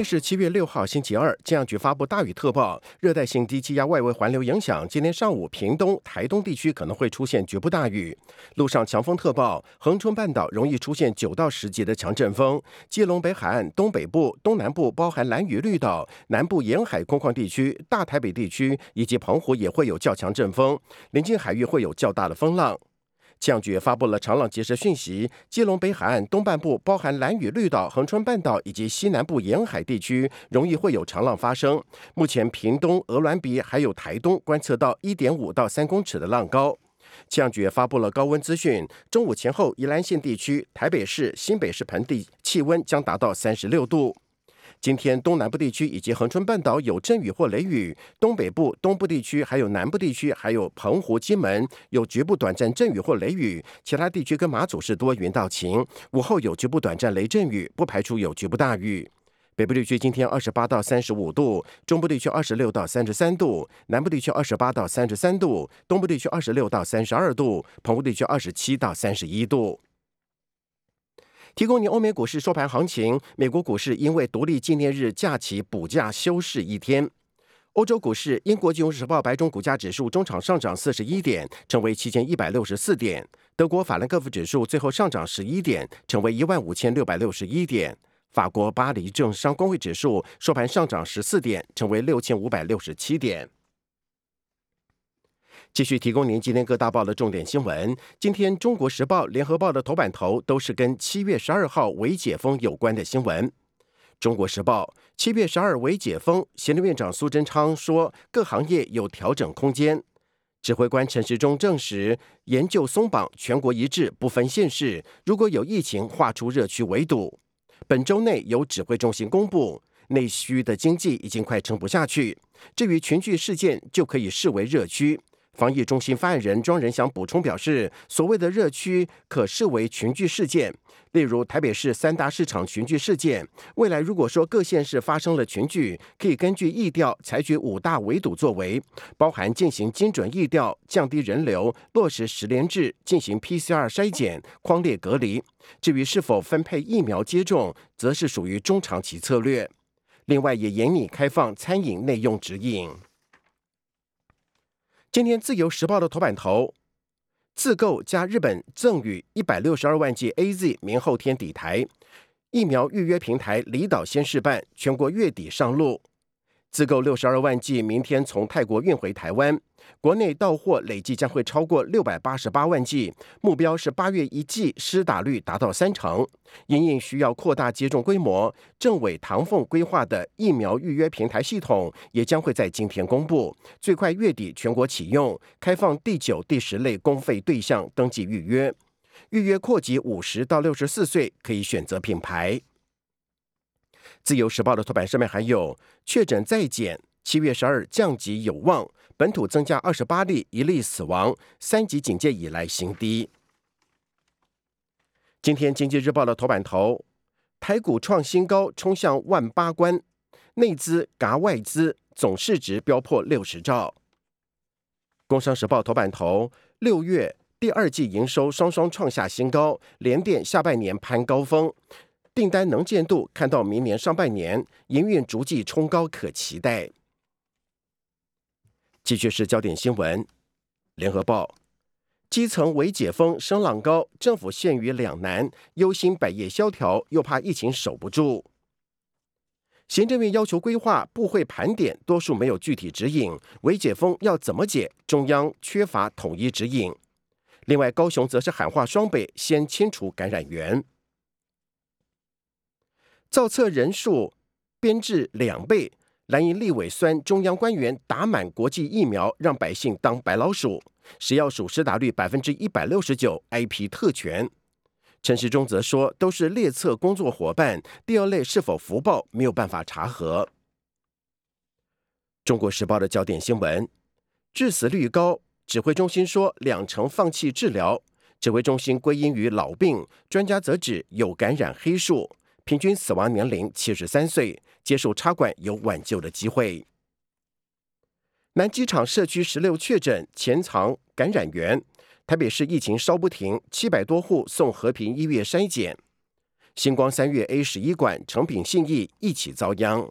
天是七月六号，星期二。气象局发布大雨特报，热带性低气压外围环流影响，今天上午屏东、台东地区可能会出现局部大雨。路上强风特报，恒春半岛容易出现九到十级的强阵风。基隆北海岸东北部、东南部包含蓝屿绿岛、南部沿海空旷地区、大台北地区以及澎湖也会有较强阵风，临近海域会有较大的风浪。气象局发布了长浪及时讯息，基隆北海岸东半部包含蓝屿绿岛、恒春半岛以及西南部沿海地区，容易会有长浪发生。目前屏东、鹅銮鼻还有台东观测到一点五到三公尺的浪高。气象局发布了高温资讯，中午前后宜兰县地区、台北市、新北市盆地气温将达到三十六度。今天东南部地区以及恒春半岛有阵雨或雷雨，东北部、东部地区还有南部地区，还有澎湖、金门有局部短暂阵雨或雷雨，其他地区跟马祖是多云到晴。午后有局部短暂雷阵雨，不排除有局部大雨。北部地区今天二十八到三十五度，中部地区二十六到三十三度，南部地区二十八到三十三度，东部地区二十六到三十二度，澎湖地区二十七到三十一度。提供你欧美股市收盘行情。美国股市因为独立纪念日假期补假休市一天。欧洲股市，英国金融时报白种股价指数中场上涨四十一点，成为七千一百六十四点。德国法兰克福指数最后上涨十一点，成为一万五千六百六十一点。法国巴黎政商工会指数收盘上涨十四点，成为六千五百六十七点。继续提供您今天各大报的重点新闻。今天《中国时报》《联合报》的头版头都是跟七月十二号为解封有关的新闻。《中国时报》七月十二为解封，行政院长苏贞昌说各行业有调整空间。指挥官陈时中证实，研究松绑，全国一致，不分县市。如果有疫情，划出热区围堵。本周内由指挥中心公布，内需的经济已经快撑不下去。至于群聚事件，就可以视为热区。防疫中心发言人庄仁祥补充表示，所谓的热区可视为群聚事件，例如台北市三大市场群聚事件。未来如果说各县市发生了群聚，可以根据疫调采取五大围堵作为，包含进行精准疫调、降低人流、落实十连制、进行 PCR 筛检、框列隔离。至于是否分配疫苗接种，则是属于中长期策略。另外，也严拟开放餐饮内用指引。今天《自由时报》的头版头，自购加日本赠予一百六十二万剂 A Z，明后天抵台。疫苗预约平台离岛先试办，全国月底上路。自购六十二万剂，明天从泰国运回台湾。国内到货累计将会超过六百八十八万剂，目标是八月一剂施打率达到三成。因应需要扩大接种规模，政委唐凤规划的疫苗预约平台系统也将会在今天公布，最快月底全国启用，开放第九、第十类公费对象登记预约，预约扩及五十到六十四岁，可以选择品牌。自由时报的头版上面还有确诊再减，七月十二降级有望，本土增加二十八例，一例死亡，三级警戒以来新低。今天经济日报的头版头，台股创新高，冲向万八关，内资嘎外资，总市值飙破六十兆。工商时报头版头，六月第二季营收双双创下新高，联电下半年攀高峰。订单能见度看到明年上半年营运逐季冲高，可期待。继续是焦点新闻，联合报：基层为解封声浪高，政府陷于两难，忧心百业萧条，又怕疫情守不住。行政院要求规划部会盘点，多数没有具体指引。为解封要怎么解？中央缺乏统一指引。另外，高雄则是喊话双北，先清除感染源。造册人数编制两倍，蓝营立委酸中央官员打满国际疫苗，让百姓当白老鼠。食药署施打率百分之一百六十九，IP 特权。陈时中则说，都是列册工作伙伴，第二类是否福报没有办法查核。中国时报的焦点新闻：致死率高，指挥中心说两成放弃治疗，指挥中心归因于老病，专家则指有感染黑数。平均死亡年龄七十三岁，接受插管有挽救的机会。南机场社区十六确诊潜藏感染源，台北市疫情稍不停，七百多户送和平医院筛检。星光三月 A 十一馆成品信义一起遭殃。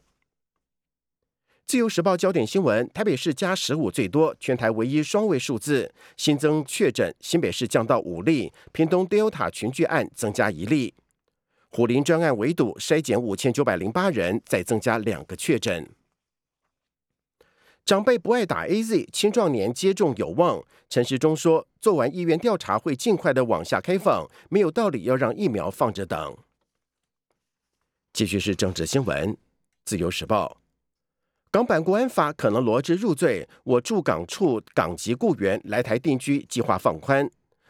自由时报焦点新闻：台北市加十五最多，全台唯一双位数字新增确诊，新北市降到五例，屏东 Delta 群聚案增加一例。虎林专案围堵筛检五千九百零八人，再增加两个确诊。长辈不爱打 A Z，青壮年接种有望。陈时中说，做完意愿调查会尽快的往下开放，没有道理要让疫苗放着等。继续是政治新闻，自由时报，港版国安法可能罗织入罪。我驻港处港籍雇员来台定居计划放宽，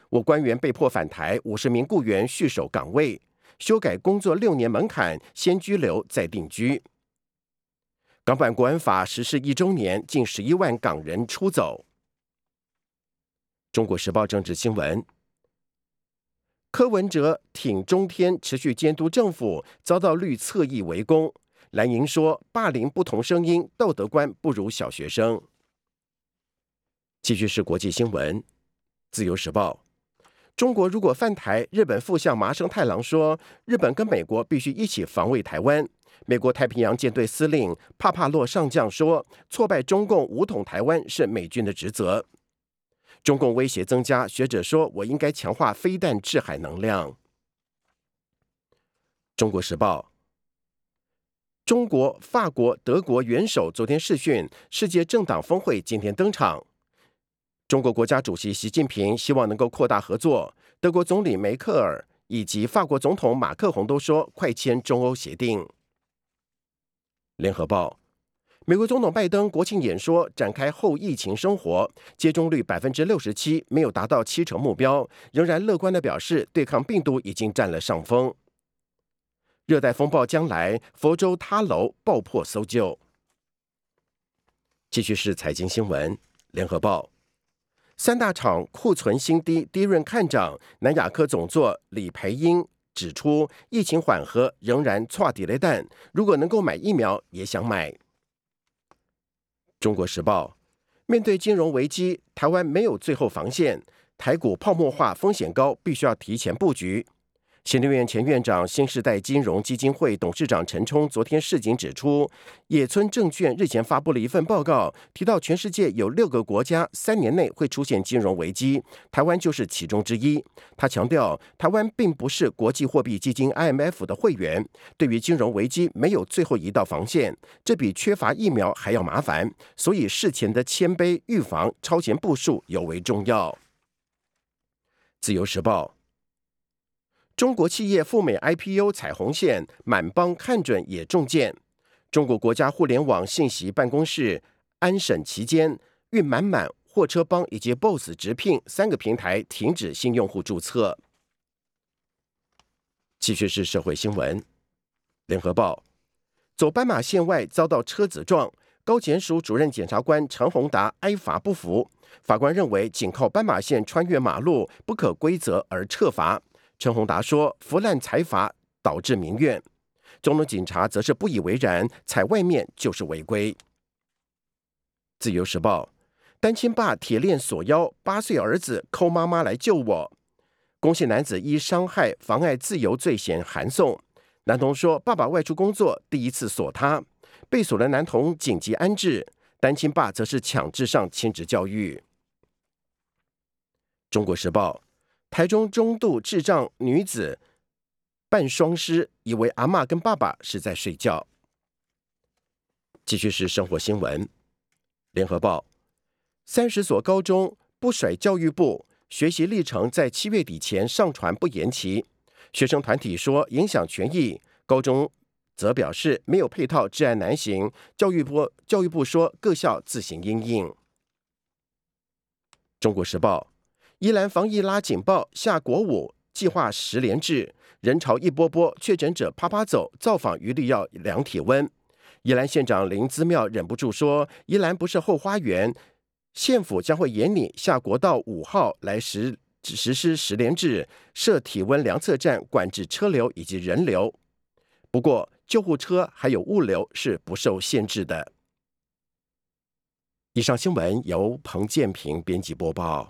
我官员被迫返台，五十名雇员续守岗位，修改工作六年门槛，先居留再定居。港版国安法实施一周年，近十一万港人出走。中国时报政治新闻：柯文哲挺中天，持续监督政府，遭到绿侧翼围攻。蓝营说霸凌不同声音，道德观不如小学生。继续是国际新闻：自由时报：中国如果犯台，日本副相麻生太郎说，日本跟美国必须一起防卫台湾。美国太平洋舰队司令帕帕洛上将说：“挫败中共武统台湾是美军的职责。”中共威胁增加，学者说：“我应该强化飞弹制海能量。”中国时报：中国、法国、德国元首昨天试训，世界政党峰会今天登场。中国国家主席习近平希望能够扩大合作，德国总理梅克尔以及法国总统马克宏都说快签中欧协定。联合报，美国总统拜登国庆演说展开后疫情生活，接种率百分之六十七，没有达到七成目标，仍然乐观的表示对抗病毒已经占了上风。热带风暴将来，佛州塌楼爆破搜救。继续是财经新闻，联合报，三大厂库存新低，低润看涨，南亚科总座李培英。指出，疫情缓和仍然错底雷弹，如果能够买疫苗，也想买。中国时报面对金融危机，台湾没有最后防线，台股泡沫化风险高，必须要提前布局。行政院前院长、新时代金融基金会董事长陈冲昨天市警指出，野村证券日前发布了一份报告，提到全世界有六个国家三年内会出现金融危机，台湾就是其中之一。他强调，台湾并不是国际货币基金 IMF 的会员，对于金融危机没有最后一道防线，这比缺乏疫苗还要麻烦，所以事前的谦卑、预防、超前部署尤为重要。自由时报。中国企业赴美 IPO 踩红线，满帮看准也中箭。中国国家互联网信息办公室安审期间，运满满、货车帮以及 BOSS 直聘三个平台停止新用户注册。继续是社会新闻，联合报走斑马线外遭到车子撞，高检署主任检察官陈宏达挨罚不服，法官认为仅靠斑马线穿越马路不可规则而撤罚。陈宏达说：“腐烂财阀导致民怨。”中东警察则是不以为然，踩外面就是违规。自由时报：单亲爸铁链锁腰，八岁儿子抠妈妈来救我。公姓男子依伤害、妨碍自由罪嫌函送。男童说：“爸爸外出工作，第一次锁他。”被锁的男童紧急安置，单亲爸则是强制上亲职教育。中国时报。台中中度智障女子扮双尸，以为阿妈跟爸爸是在睡觉。继续是生活新闻，联合报：三十所高中不甩教育部，学习历程在七月底前上传不延期。学生团体说影响权益，高中则表示没有配套，治安难行。教育部教育部说各校自行应应。中国时报。宜兰防疫拉警报，下国五计划十连制，人潮一波波，确诊者啪啪走，造访一律要量体温。宜兰县长林姿妙忍不住说：“宜兰不是后花园，县府将会严拟下国道五号来实实施十连制，设体温量测站，管制车流以及人流。”不过，救护车还有物流是不受限制的。以上新闻由彭建平编辑播报。